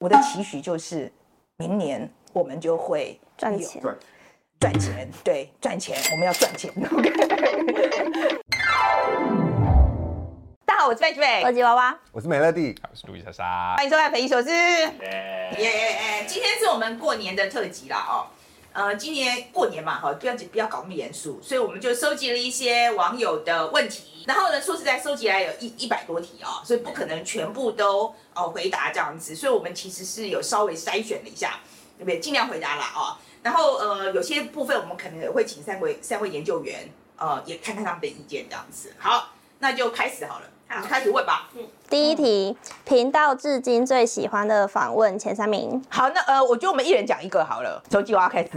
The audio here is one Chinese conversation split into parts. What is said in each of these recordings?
我的期许就是明年我们就会赚钱，赚钱，对，赚钱，我们要赚钱。OK。大家好，我是贝贝，我是吉娃娃，我是美乐蒂，我是路易莎莎，欢迎收看《匪夷所思》。耶耶！今天是我们过年的特辑啦，哦。呃，今年过年嘛，哈，不要不要搞那么严肃，所以我们就收集了一些网友的问题，然后呢，说实在，收集来有一一百多题、哦，所以不可能全部都哦回答这样子，所以我们其实是有稍微筛选了一下，对不对？尽量回答了、哦。然后呃，有些部分我们可能也会请三位三位研究员，呃，也看看他们的意见这样子。好，那就开始好了，好，开始问吧。嗯，第一题，频道至今最喜欢的访问前三名。好，那呃，我觉得我们一人讲一个好了，从吉我要开始。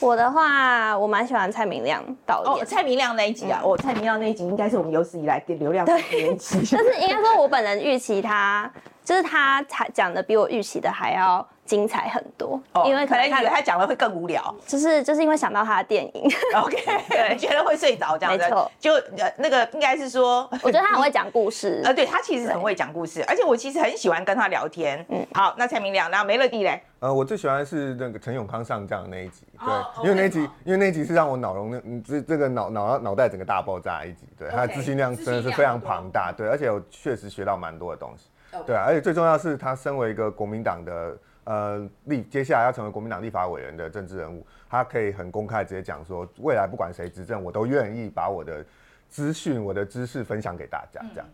我的话，我蛮喜欢蔡明亮导演。哦，蔡明亮那一集啊，哦，蔡明亮那一集应该是我们有史以来的流量最高一集。但是应该说，我本人预期他，就是他才讲的比我预期的还要精彩很多。哦，因为可能以为他讲的会更无聊。就是就是因为想到他的电影。OK，对，觉得会睡着这样子。没错。就呃那个应该是说，我觉得他 很会讲故事。呃，对他其实很会讲故事，而且我其实很喜欢跟他聊天。嗯，好，那蔡明亮，那梅乐蒂嘞？呃，我最喜欢的是那个陈永康上将的那一集，对，oh, okay, 因为那一集，因为那一集是让我脑容那嗯这这个脑脑脑袋整个大爆炸一集，对，okay, 他的资讯量真的是非常庞大，对，而且我确实学到蛮多的东西.对啊，而且最重要的是他身为一个国民党的呃立，接下来要成为国民党立法委员的政治人物，他可以很公开直接讲说，未来不管谁执政，我都愿意把我的。资讯，我的知识分享给大家，这样。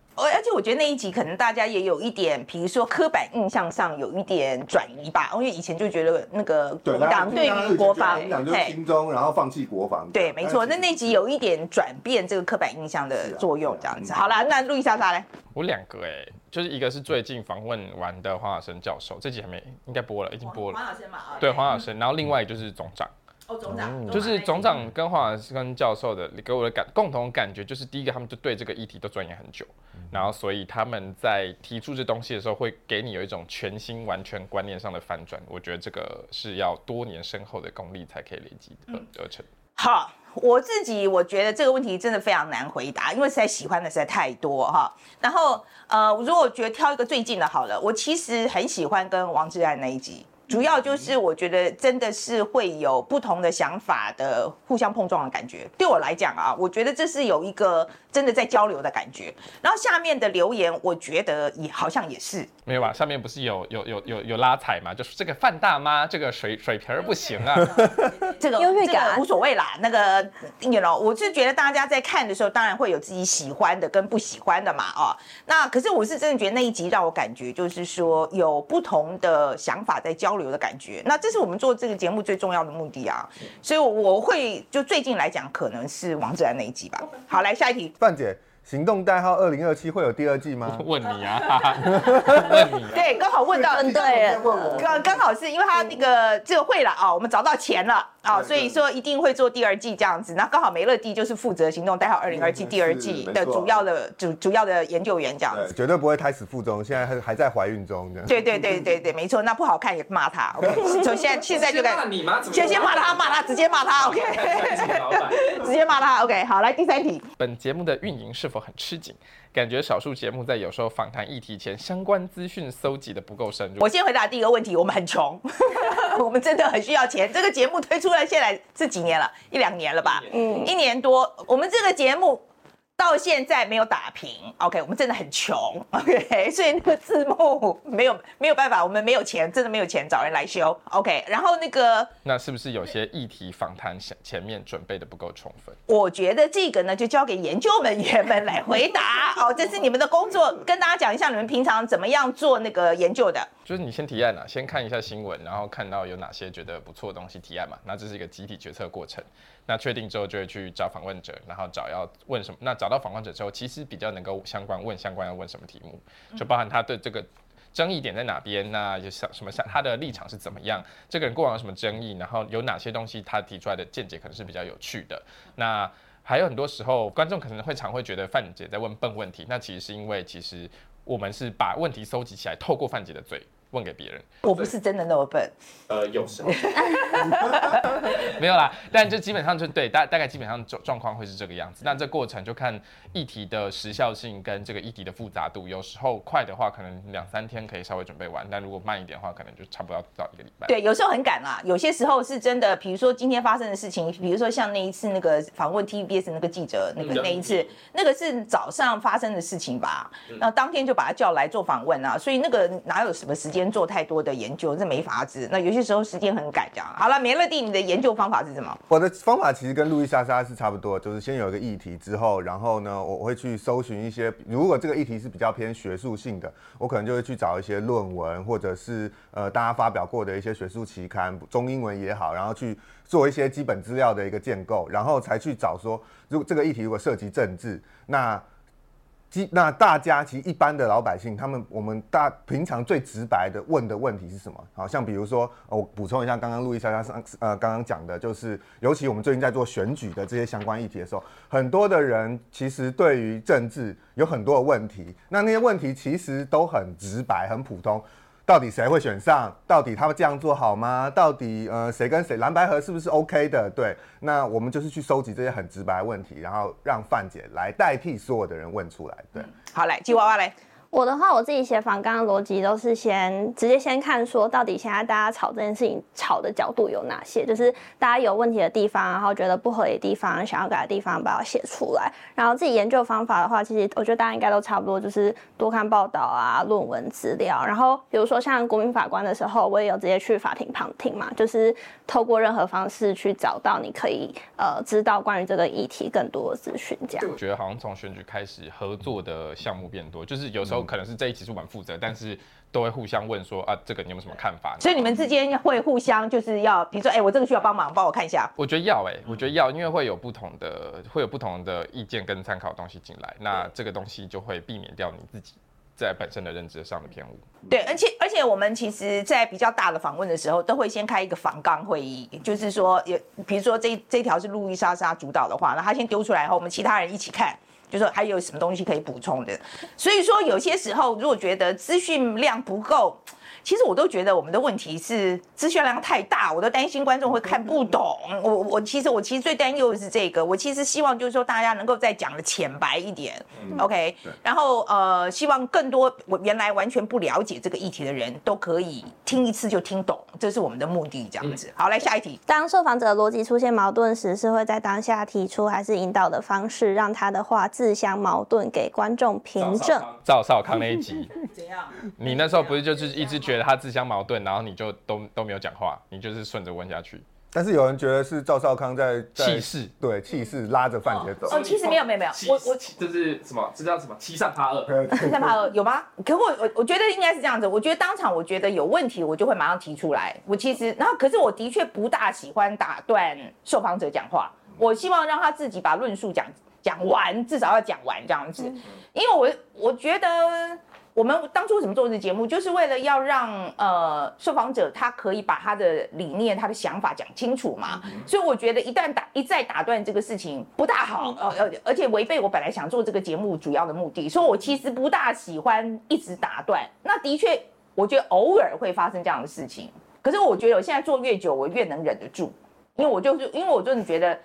我觉得那一集可能大家也有一点，比如说刻板印象上有一点转移吧，因为以前就觉得那个国民党对于国防，党就是亲中，然后放弃国防。对，没错。那那集有一点转变这个刻板印象的作用，这样子。好了，那路易莎莎嘞？我两个哎、欸，就是一个是最近访问完的黄晓生教授，这集还没应该播了，已经播了。黄晓生嘛，对，黄晓生。然后另外一个就是总长。哦，总长就是总长跟黄老师跟教授的给我的感共同感觉就是，第一个他们就对这个议题都钻研很久，然后所以他们在提出这东西的时候，会给你有一种全新、完全观念上的翻转。我觉得这个是要多年深厚的功力才可以累积的得成。好，我自己我觉得这个问题真的非常难回答，因为实在喜欢的实在太多哈。然后呃，如果我觉得挑一个最近的好了，我其实很喜欢跟王志安那一集。主要就是我觉得真的是会有不同的想法的互相碰撞的感觉。对我来讲啊，我觉得这是有一个真的在交流的感觉。然后下面的留言，我觉得也好像也是没有吧？下面不是有有有有有拉踩嘛？就是这个范大妈这个水水瓶儿不行啊，这个优越感无所谓啦。那个你 know 我是觉得大家在看的时候，当然会有自己喜欢的跟不喜欢的嘛。哦，那可是我是真的觉得那一集让我感觉就是说有不同的想法在交流。流的感觉，那这是我们做这个节目最重要的目的啊，所以我会就最近来讲，可能是王志安那一集吧。好，来下一题，范姐。行动代号二零二七会有第二季吗？问你啊，问你、啊。对，刚好问到，嗯，对，刚刚好是因为他那个这个会了啊，我们找到钱了啊，所以说一定会做第二季这样子。那刚好梅乐蒂就是负责行动代号二零二七第二季的主要的主主要的研究员这样子，绝对不会胎死腹中，现在还还在怀孕中的。对对对对对，没错，那不好看也骂他，OK，所以现在现在就该先先骂他骂他，直接骂他，OK，直接骂他，OK，好，来第三题，本节目的运营是否很吃紧，感觉少数节目在有时候访谈议题前，相关资讯搜集的不够深入。我先回答第一个问题，我们很穷，我们真的很需要钱。这个节目推出来，现在是几年了？一两年了吧？嗯，一年多。我们这个节目。到现在没有打平，OK，我们真的很穷，OK，所以那个字幕没有没有办法，我们没有钱，真的没有钱找人来修，OK。然后那个，那是不是有些议题访谈前前面准备的不够充分？我觉得这个呢，就交给研究人员们来回答，哦，这是你们的工作，跟大家讲一下你们平常怎么样做那个研究的。就是你先提案啊，先看一下新闻，然后看到有哪些觉得不错的东西提案嘛，那这是一个集体决策过程。那确定之后就会去找访问者，然后找要问什么。那找到访问者之后，其实比较能够相关问相关要问什么题目，就包含他对这个争议点在哪边，那就像什么像他的立场是怎么样，这个人过往有什么争议，然后有哪些东西他提出来的见解可能是比较有趣的。那还有很多时候观众可能会常会觉得范姐在问笨问题，那其实是因为其实我们是把问题搜集起来，透过范姐的嘴。问给别人。我不是真的那么笨。呃，有时候 没有啦，但就基本上就对大大概基本上状状况会是这个样子。那这过程就看议题的时效性跟这个议题的复杂度。有时候快的话，可能两三天可以稍微准备完；但如果慢一点的话，可能就差不多要到一个礼拜。对，有时候很赶啦，有些时候是真的，比如说今天发生的事情，比如说像那一次那个访问 TVBS 那个记者那个那一次，那个是早上发生的事情吧？那当天就把他叫来做访问啊，所以那个哪有什么时间做太多的研究，这没法子。那有些时候时间很赶，这样。好了，美乐蒂，你的研究方法是什么？我的方法其实跟路易莎莎是差不多，就是先有一个议题之后，然后呢，我会去搜寻一些，如果这个议题是比较偏学术性的，我可能就会去找一些论文，或者是呃大家发表过的一些学术期刊，中英文也好，然后去做一些基本资料的一个建构，然后才去找说，如果这个议题如果涉及政治，那。那大家其实一般的老百姓，他们我们大平常最直白的问的问题是什么？好像比如说，我补充一下，刚刚路易莎莎上呃刚刚讲的，就是尤其我们最近在做选举的这些相关议题的时候，很多的人其实对于政治有很多的问题，那那些问题其实都很直白、很普通。到底谁会选上？到底他们这样做好吗？到底呃谁跟谁蓝白合是不是 OK 的？对，那我们就是去收集这些很直白的问题，然后让范姐来代替所有的人问出来。对，好来，吉娃娃来。我的话，我自己写访纲的逻辑都是先直接先看说，到底现在大家吵这件事情吵的角度有哪些，就是大家有问题的地方，然后觉得不合理的地方，想要改的地方，把它写出来。然后自己研究方法的话，其实我觉得大家应该都差不多，就是多看报道啊、论文资料。然后比如说像国民法官的时候，我也有直接去法庭旁听嘛，就是透过任何方式去找到你可以呃知道关于这个议题更多的资讯。这样，我觉得好像从选举开始合作的项目变多，就是有时候。可能是这一期主管负责，但是都会互相问说啊，这个你有没有什么看法？所以你们之间会互相就是要，比如说，哎、欸，我这个需要帮忙，帮我看一下。我觉得要、欸，哎，我觉得要，因为会有不同的，会有不同的意见跟参考的东西进来，那这个东西就会避免掉你自己在本身的认知上的偏误。对，而且而且我们其实，在比较大的访问的时候，都会先开一个访纲会议，就是说，有比如说这这条是路易莎莎主导的话，那她先丢出来后，我们其他人一起看。就说还有什么东西可以补充的，所以说有些时候如果觉得资讯量不够。其实我都觉得我们的问题是资讯量太大，我都担心观众会看不懂。我我其实我其实最担忧的是这个，我其实希望就是说大家能够再讲的浅白一点，OK？然后呃，希望更多我原来完全不了解这个议题的人都可以听一次就听懂，这是我们的目的。这样子，好，来下一题。当受访者逻辑出现矛盾时，是会在当下提出，还是引导的方式让他的话自相矛盾给观众凭证？赵少康那一集 怎样？你那时候不是就是一直觉得。他自相矛盾，然后你就都都没有讲话，你就是顺着问下去。但是有人觉得是赵少康在气势，对气势拉着范姐走。哦，其实没有没有没有，我我这是什么？这叫什么？欺善怕恶。欺善怕恶有吗？可我我我觉得应该是这样子。我觉得当场我觉得有问题，我就会马上提出来。我其实然后可是我的确不大喜欢打断受访者讲话。我希望让他自己把论述讲讲完，至少要讲完这样子。因为我我觉得。我们当初怎么做这个节目，就是为了要让呃受访者他可以把他的理念、他的想法讲清楚嘛。所以我觉得一旦打一再打断这个事情不大好，呃而而且违背我本来想做这个节目主要的目的。所以我其实不大喜欢一直打断。那的确，我觉得偶尔会发生这样的事情。可是我觉得我现在做越久，我越能忍得住，因为我就是因为我真的觉得。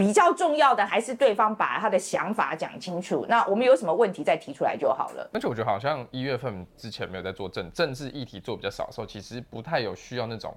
比较重要的还是对方把他的想法讲清楚，那我们有什么问题再提出来就好了。而且我觉得好像一月份之前没有在做政政治议题做比较少的时候，其实不太有需要那种。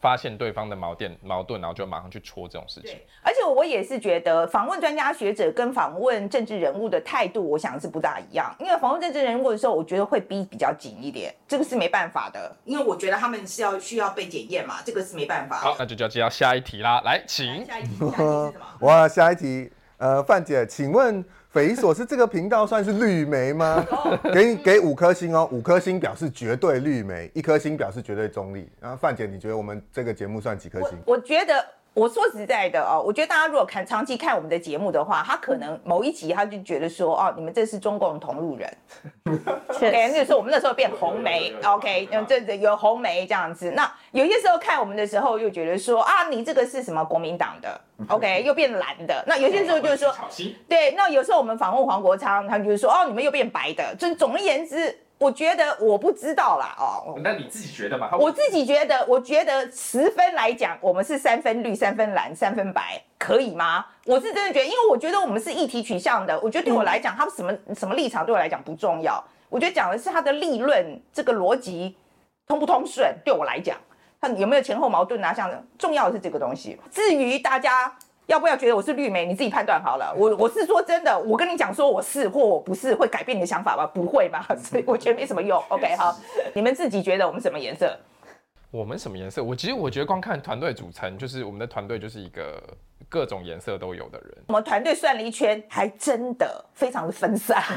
发现对方的矛盾，矛盾，然后就马上去戳这种事情。而且我也是觉得，访问专家学者跟访问政治人物的态度，我想是不大一样。因为访问政治人物的时候，我觉得会逼比较紧一点，这个是没办法的。因为我觉得他们是要需要被检验嘛，这个是没办法。好，那就就要接到下一题啦，来，请。下一题，下一题是什么？哇，下一题，呃，范姐，请问。匪夷所思，这个频道算是绿媒吗？给你给五颗星哦，五颗星表示绝对绿媒，一颗星表示绝对中立。然后范姐，你觉得我们这个节目算几颗星？我，我觉得，我说实在的哦，我觉得大家如果看长期看我们的节目的话，他可能某一集他就觉得说，哦，你们这是中共同路人。OK，那个时候我们那时候变红梅，OK，这这有红梅这样子。那有些时候看我们的时候，又觉得说，啊，你这个是什么国民党的？OK，又变蓝的。那有些时候就是说，对，那有时候我们访问黄国昌，他们就是说，哦，你们又变白的。就总而言之，我觉得我不知道啦，哦，那你自己觉得嘛？我自己觉得，我觉得十分来讲，我们是三分绿、三分蓝、三分白，可以吗？我是真的觉得，因为我觉得我们是议题取向的，我觉得对我来讲，他什么什么立场对我来讲不重要，我觉得讲的是他的立论这个逻辑通不通顺，对我来讲，他有没有前后矛盾啊？像重要的是这个东西。至于大家。要不要觉得我是绿媒？你自己判断好了。我我是说真的，我跟你讲说我是或我不是，会改变你的想法吗？不会吧？所以我觉得没什么用。OK，好，你们自己觉得我们什么颜色？我们什么颜色？我其实我觉得光看团队组成，就是我们的团队就是一个各种颜色都有的人。我们团队算了一圈，还真的非常的分散。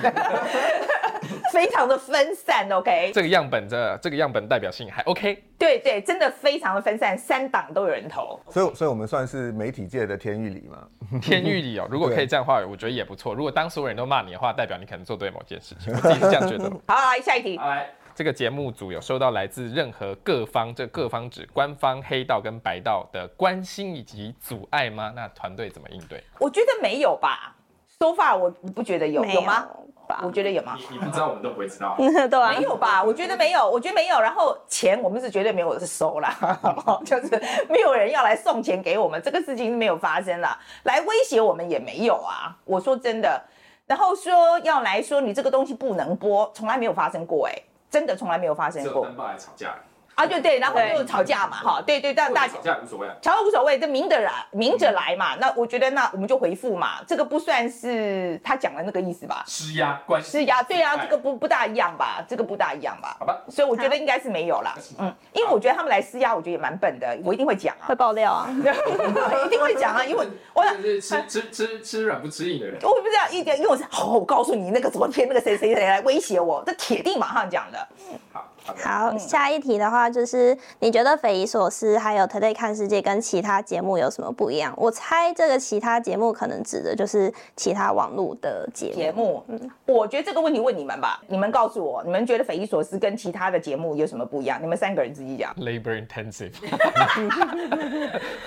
非常的分散，OK。这个样本的这个样本代表性还 OK。对对，真的非常的分散，三档都有人投。所以，所以我们算是媒体界的天玉里嘛？天玉里哦，如果可以这样的话，我觉得也不错。如果当所有人都骂你的话，代表你可能做对某件事情。我自己是这样觉得。好，好，来下一题。来，这个节目组有收到来自任何各方，这各方指官方黑道跟白道的关心以及阻碍吗？那团队怎么应对？我觉得没有吧。So far，我不觉得有，有，有吗？我觉得有吗？你你不知道，我们都不会知道。对啊，没有吧？我觉得没有，我觉得没有。然后钱，我们是绝对没有收啦，就是没有人要来送钱给我们，这个事情是没有发生啦。来威胁我们也没有啊。我说真的，然后说要来说你这个东西不能播，从来没有发生过，哎，真的从来没有发生过。啊，对对，然后就吵架嘛，哈，对对，但大家吵架无所谓，吵架无所谓，这明着来，明着来嘛。那我觉得，那我们就回复嘛，这个不算是他讲的那个意思吧？施压关系，施压，对啊，这个不不大一样吧？这个不大一样吧？好吧，所以我觉得应该是没有啦。嗯，因为我觉得他们来施压，我觉得也蛮笨的，我一定会讲啊，会爆料啊，一定会讲啊，因为 我想吃吃吃吃软不吃硬的人，我不知道一点，因为我是，好，我告诉你，那个昨天那个谁谁谁来威胁我，这铁定马上讲的。好。好，下一题的话就是，你觉得匪夷所思还有 Today 看世界跟其他节目有什么不一样？我猜这个其他节目可能指的就是其他网络的节目。节目，嗯，我觉得这个问题问你们吧，你们告诉我，你们觉得匪夷所思跟其他的节目有什么不一样？你们三个人自己讲。Labor intensive。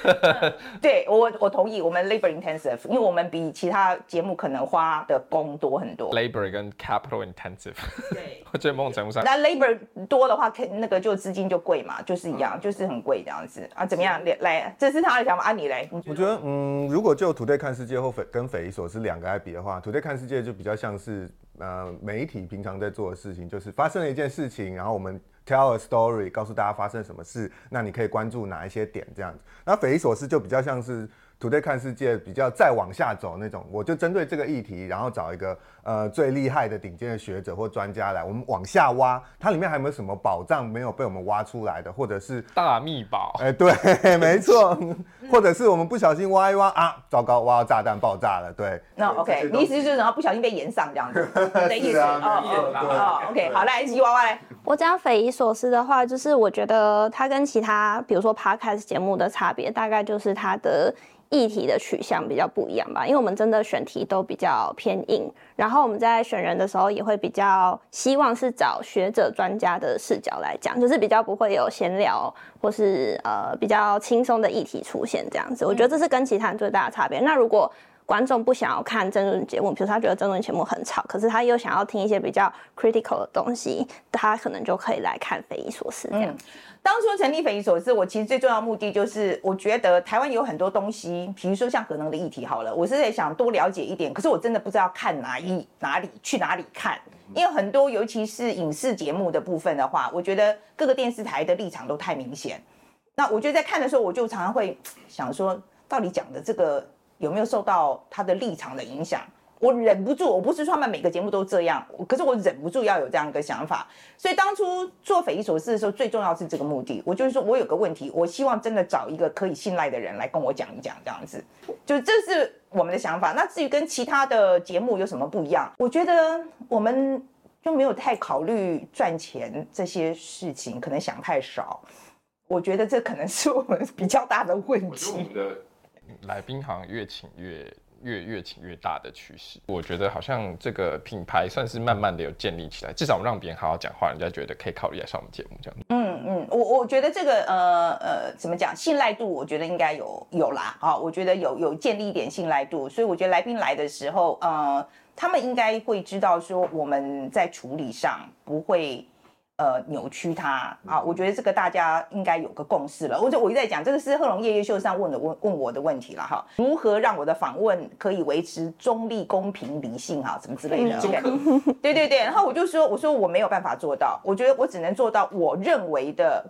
对我，我同意，我们 labor intensive，因为我们比其他节目可能花的工多很多。Labor 跟 capital intensive。对，我觉得某种程度上，那 labor。多的话，肯那个就资金就贵嘛，就是一样，就是很贵这样子啊。怎么样？来，这是他的想法啊。你来，我觉得，嗯，如果就 Today 看世界或匪跟匪夷所思两个来比的话，Today 看世界就比较像是呃媒体平常在做的事情，就是发生了一件事情，然后我们 tell a story，告诉大家发生什么事，那你可以关注哪一些点这样子。那匪夷所思就比较像是。Today 看世界比较再往下走那种，我就针对这个议题，然后找一个呃最厉害的顶尖的学者或专家来，我们往下挖，它里面还有没有什么宝藏没有被我们挖出来的，或者是大秘宝？哎、欸，对，没错，或者是我们不小心挖一挖啊，糟糕，挖到炸弹爆炸了，对。那 OK，你意思就是然后不小心被延上这样子的意思哦哦 OK，好，来，吉娃娃来。我讲匪夷所思的话，就是我觉得它跟其他比如说 Podcast 节目的差别，大概就是它的。议题的取向比较不一样吧，因为我们真的选题都比较偏硬，然后我们在选人的时候也会比较希望是找学者专家的视角来讲，就是比较不会有闲聊或是呃比较轻松的议题出现这样子。我觉得这是跟其他人最大的差别。那如果观众不想要看争论节目，比如说他觉得争论节目很吵，可是他又想要听一些比较 critical 的东西，他可能就可以来看匪夷所思这样。当初成立匪夷所思，我其实最重要目的就是，我觉得台湾有很多东西，比如说像核能的议题，好了，我是在想多了解一点，可是我真的不知道看哪一哪里去哪里看，因为很多尤其是影视节目的部分的话，我觉得各个电视台的立场都太明显。那我觉得在看的时候，我就常常会想说，到底讲的这个有没有受到他的立场的影响？我忍不住，我不是说他们每个节目都这样，可是我忍不住要有这样一个想法。所以当初做匪夷所思的时候，最重要是这个目的。我就是说我有个问题，我希望真的找一个可以信赖的人来跟我讲一讲，这样子，就这是我们的想法。那至于跟其他的节目有什么不一样，我觉得我们就没有太考虑赚钱这些事情，可能想太少。我觉得这可能是我们比较大的问题。我觉得我们的来宾好像越请越。越越请越大的趋势，我觉得好像这个品牌算是慢慢的有建立起来，至少让别人好好讲话，人家觉得可以考虑来上我们节目这样。嗯嗯，我我觉得这个呃呃怎么讲，信赖度我觉得应该有有啦，好，我觉得有有建立一点信赖度，所以我觉得来宾来的时候，呃，他们应该会知道说我们在处理上不会。呃，扭曲它啊！我觉得这个大家应该有个共识了。我就我一直在讲，这个是贺龙夜夜秀上问的问问我的问题了哈。如何让我的访问可以维持中立、公平、理性哈？什么之类的？Okay? 对对对。然后我就说，我说我没有办法做到，我觉得我只能做到我认为的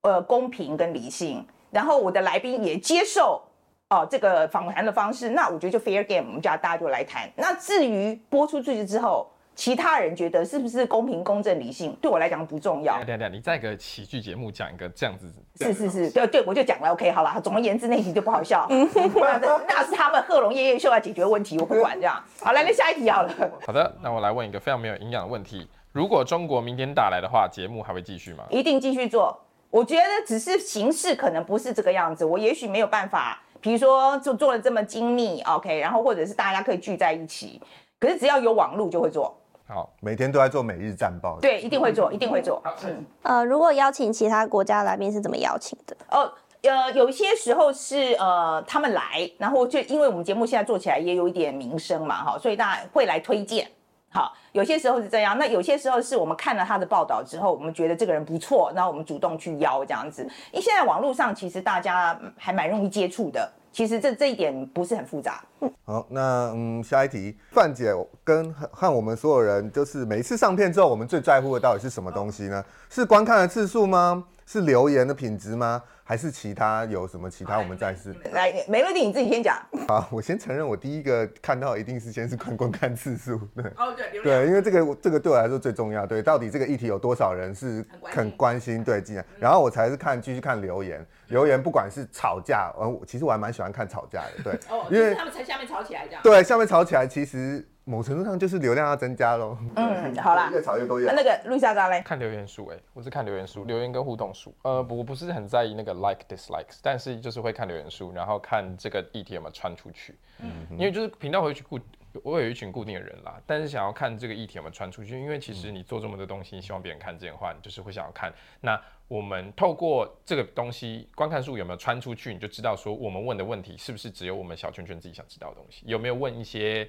呃公平跟理性。然后我的来宾也接受哦、呃、这个访谈的方式，那我觉得就 fair game，我们家大家就来谈。那至于播出去之后。其他人觉得是不是公平、公正、理性？对我来讲不重要。对对对，你在一个喜剧节目讲一个这样子，是是是，对对，我就讲了。OK，好了，总而言之，那题就不好笑。那是他们贺龙夜夜秀要解决问题，我不管这样。好，来，那下一题好了。好的，那我来问一个非常没有营养的问题：如果中国明天打来的话，节目还会继续吗？一定继续做。我觉得只是形式可能不是这个样子，我也许没有办法，比如说就做的这么精密，OK，然后或者是大家可以聚在一起，可是只要有网路就会做。好，每天都在做每日战报。对，一定会做，一定会做。嗯，呃，如果邀请其他国家来宾是怎么邀请的？哦，呃，有些时候是呃他们来，然后就因为我们节目现在做起来也有一点名声嘛，哈，所以大家会来推荐。好，有些时候是这样，那有些时候是我们看了他的报道之后，我们觉得这个人不错，然后我们主动去邀这样子。因为现在网络上其实大家还蛮容易接触的。其实这这一点不是很复杂。好，那嗯，下一题，范姐跟和我们所有人，就是每一次上片之后，我们最在乎的到底是什么东西呢？是观看的次数吗？是留言的品质吗？还是其他有什么其他我们再试？来，梅乐蒂你自己先讲。好，我先承认，我第一个看到一定是先是观观看次数，对。哦，对，对，因为这个这个对我来说最重要，对，到底这个议题有多少人是很关心，对，进来，然后我才是看继续看留言，留言不管是吵架，呃，其实我还蛮喜欢看吵架的，对，哦，因为他们才下面吵起来这样。对，下面吵起来其实。某程度上就是流量要增加喽。嗯，好啦，越吵越多越。那个陆下章嘞？看留言数，哎，我是看留言数，留言跟互动数。呃，我不是很在意那个 like dislikes，但是就是会看留言数，然后看这个议题有没有穿出去。嗯，因为就是频道会去固，我有一群固定的人啦，但是想要看这个议题有没有穿出去，因为其实你做这么多东西，你希望别人看见的话，你就是会想要看。那我们透过这个东西，观看数有没有穿出去，你就知道说我们问的问题是不是只有我们小圈圈自己想知道的东西，有没有问一些。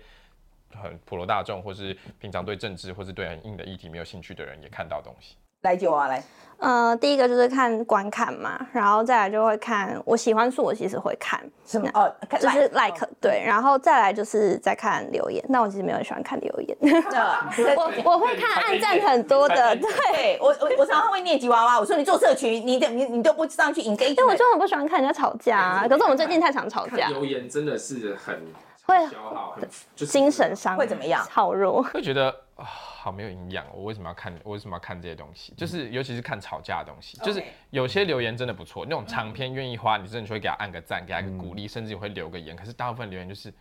很普罗大众，或是平常对政治或是对很硬的议题没有兴趣的人，也看到东西。来九啊，来，呃，第一个就是看观看嘛，然后再来就会看我喜欢数，我其实会看。什么？哦，就是 like，哦，对，然后再来就是再看留言。那我其实没有喜欢看留言，我我会看暗赞很多的，对。我我我常常会念吉娃娃，我说你做社群，你你你都不上去 engage，但我就很不喜欢看人家吵架，啊，可是我们最近太常吵架，留言真的是很。会精神上会怎么样？好弱，会觉得啊，好没有营养。我为什么要看？我为什么要看这些东西？就是尤其是看吵架的东西。就是有些留言真的不错，那种长篇愿意花，你真的就会给他按个赞，给他一个鼓励，甚至会留个言。可是大部分留言就是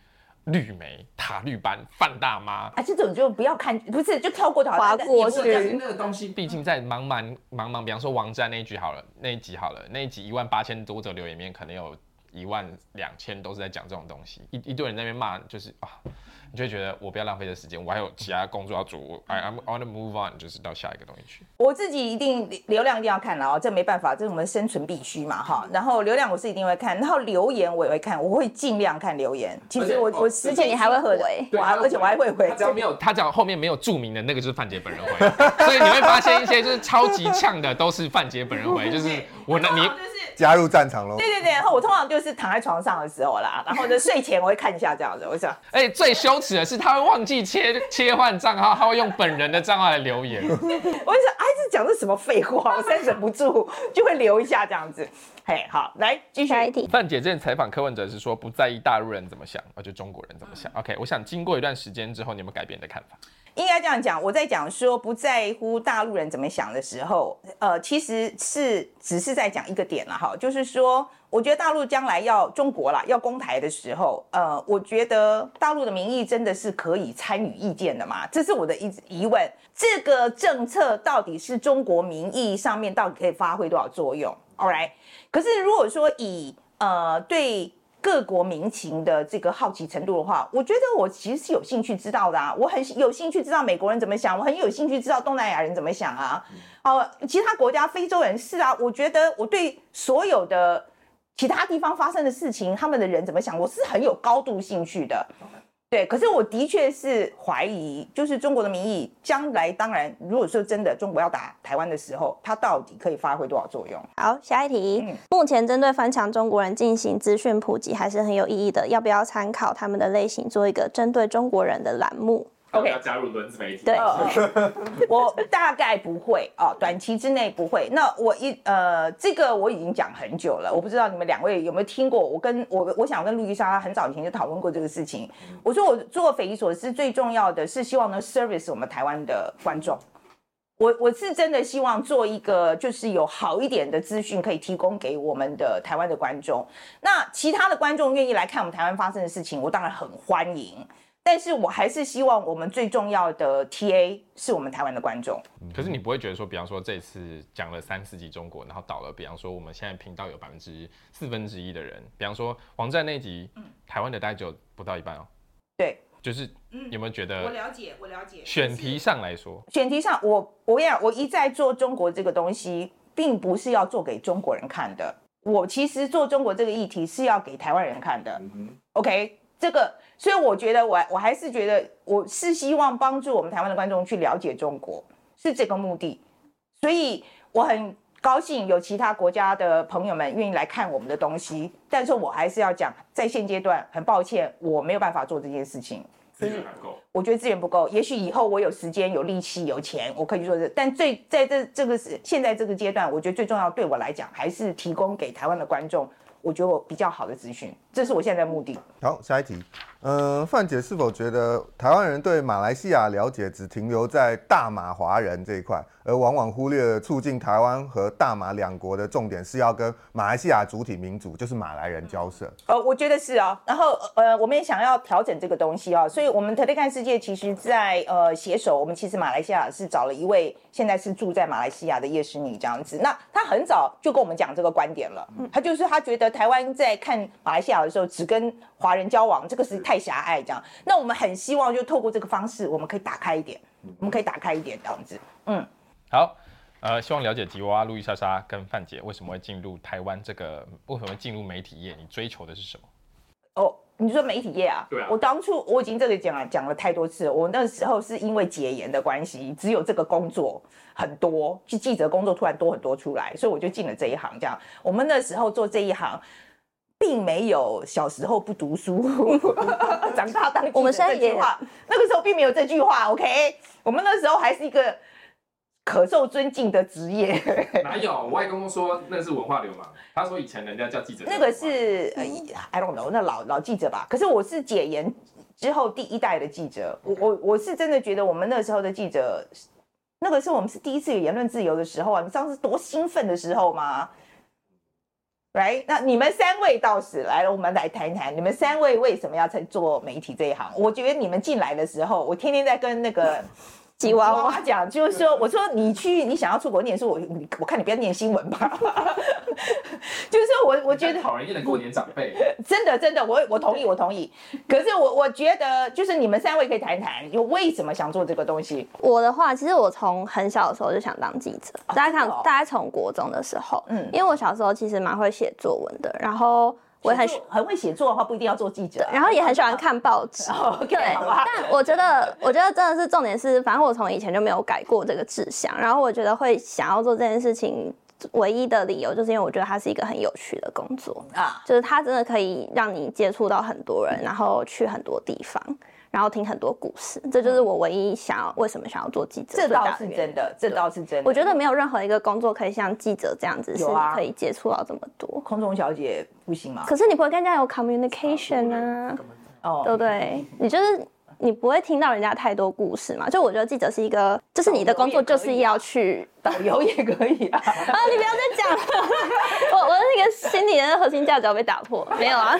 绿莓、塔绿班、范大妈，啊，这种就不要看，不是就跳过它，划过去。那个东西，毕竟在茫茫茫茫，比方说王战那一局好了，那一集好了，那一集一万八千多则留言里面，可能有。一万两千都是在讲这种东西，一一堆人在那边骂，就是啊，你就会觉得我不要浪费这时间，我还有其他工作要做，I I'm I wanna move on，就是到下一个东西去。我自己一定流量一定要看了哦，这没办法，这是我们生存必须嘛哈。然后流量我是一定会看，然后留言我也会看，我会尽量看留言。其实我我之前你还会回，我还而且我还会回。只要没有他讲后面没有注明的那个就是范姐本人回，所以你会发现一些就是超级呛的都是范姐本人回，就是我那你。加入战场喽！对对对，然后我通常就是躺在床上的时候啦，然后呢睡前我会看一下这样子，我想，哎、欸，最羞耻的是他会忘记切切换账号，他会用本人的账号来留言。我就想，哎，这讲的什么废话？我实在忍不住就会留一下这样子。嘿，好，来继续一题。范姐之前采访柯文哲是说不在意大陆人怎么想，而就中国人怎么想。OK，我想经过一段时间之后，你有没有改变你的看法？应该这样讲，我在讲说不在乎大陆人怎么想的时候，呃，其实是只是在讲一个点了哈，就是说，我觉得大陆将来要中国啦，要攻台的时候，呃，我觉得大陆的民意真的是可以参与意见的嘛？这是我的一疑问。这个政策到底是中国民意上面到底可以发挥多少作用？All right，可是如果说以呃对。各国民情的这个好奇程度的话，我觉得我其实是有兴趣知道的啊，我很有兴趣知道美国人怎么想，我很有兴趣知道东南亚人怎么想啊，哦、呃，其他国家非洲人是啊，我觉得我对所有的其他地方发生的事情，他们的人怎么想，我是很有高度兴趣的。对，可是我的确是怀疑，就是中国的民意将来，当然如果说真的中国要打台湾的时候，它到底可以发挥多少作用？好，下一题。嗯、目前针对翻墙中国人进行资讯普及还是很有意义的，要不要参考他们的类型，做一个针对中国人的栏目？OK，要加入轮子媒体。对，我大概不会啊，短期之内不会。那我一呃，这个我已经讲很久了，我不知道你们两位有没有听过。我跟我我想跟路易莎很早以前就讨论过这个事情。我说我做匪夷所思，最重要的是希望能 service 我们台湾的观众。我我是真的希望做一个就是有好一点的资讯可以提供给我们的台湾的观众。那其他的观众愿意来看我们台湾发生的事情，我当然很欢迎。但是我还是希望我们最重要的 TA 是我们台湾的观众。可是你不会觉得说，比方说这次讲了三四集中国，然后倒了，比方说我们现在频道有百分之四分之一的人，比方说网站那集，台湾的大概就不到一半哦。对，就是有没有觉得？我了解，我了解。选题上来说，选题上，我我跟你讲，我一再做中国这个东西，并不是要做给中国人看的。我其实做中国这个议题是要给台湾人看的。OK。这个，所以我觉得我我还是觉得我是希望帮助我们台湾的观众去了解中国，是这个目的。所以我很高兴有其他国家的朋友们愿意来看我们的东西，但是我还是要讲，在现阶段很抱歉，我没有办法做这件事情。资源不够，我觉得资源不够。也许以后我有时间、有力气、有钱，我可以去做这。但最在这这个是现在这个阶段，我觉得最重要对我来讲，还是提供给台湾的观众。我觉得我比较好的资讯，这是我现在的目的。好，下一题。嗯、范姐是否觉得台湾人对马来西亚了解只停留在大马华人这一块，而往往忽略了促进台湾和大马两国的重点是要跟马来西亚主体民族，就是马来人交涉？呃，我觉得是啊。然后呃，我们也想要调整这个东西啊。所以，我们特别看世界其实在呃携手，我们其实马来西亚是找了一位现在是住在马来西亚的叶诗妮这样子。那他很早就跟我们讲这个观点了，他就是他觉得台湾在看马来西亚的时候只跟华人交往，这个是太狭隘这样。那我们很希望就透过这个方式，我们可以打开一点，我们可以打开一点这样子。嗯，好，呃，希望了解吉娃娃、路易莎莎跟范姐为什么会进入台湾这个，为什么会进入媒体业？你追求的是什么？哦，你说媒体业啊？对啊。我当初我已经这个讲了讲了太多次了，我那时候是因为解严的关系，只有这个工作很多，就记者工作突然多很多出来，所以我就进了这一行。这样，我们那时候做这一行。并没有小时候不读书，长大当记者这句话，那个时候并没有这句话。OK，我们那时候还是一个可受尊敬的职业。哪有？我外公说那是文化流氓，他说以前人家叫记者。那个是呃，I don't know，那老老记者吧。可是我是解严之后第一代的记者，我我我是真的觉得我们那时候的记者，那个是我们是第一次有言论自由的时候啊！你知道是多兴奋的时候吗？来，那你们三位到时来了，我们来谈谈你们三位为什么要在做媒体这一行？我觉得你们进来的时候，我天天在跟那个。吉娃娃讲，就是说，我说你去，你想要出国念书，我我看你不要念新闻吧。就是说我我觉得讨人厌的过年长辈，真的真的，我我同意我同意。可是我我觉得，就是你们三位可以谈一谈，就为什么想做这个东西。我的话，其实我从很小的时候就想当记者，大家看，大家从国中的时候，嗯，因为我小时候其实蛮会写作文的，然后。我也很很会写作的话，不一定要做记者，啊，然后也很喜欢看报纸。对，但我觉得，我觉得真的是重点是，反正我从以前就没有改过这个志向。然后我觉得会想要做这件事情，唯一的理由就是因为我觉得它是一个很有趣的工作啊，就是它真的可以让你接触到很多人，然后去很多地方。然后听很多故事，这就是我唯一想要为什么想要做记者。这倒是真的，这倒是真的。我觉得没有任何一个工作可以像记者这样子，是可以接触到这么多。空中小姐不行吗？可是你不会跟人家有 communication 啊，哦，对不对？你就是。你不会听到人家太多故事嘛？就我觉得记者是一个，就是你的工作就是要去 导游也可以啊。啊，你不要再讲了，我我的那个心理的核心价值要被打破。没有啊，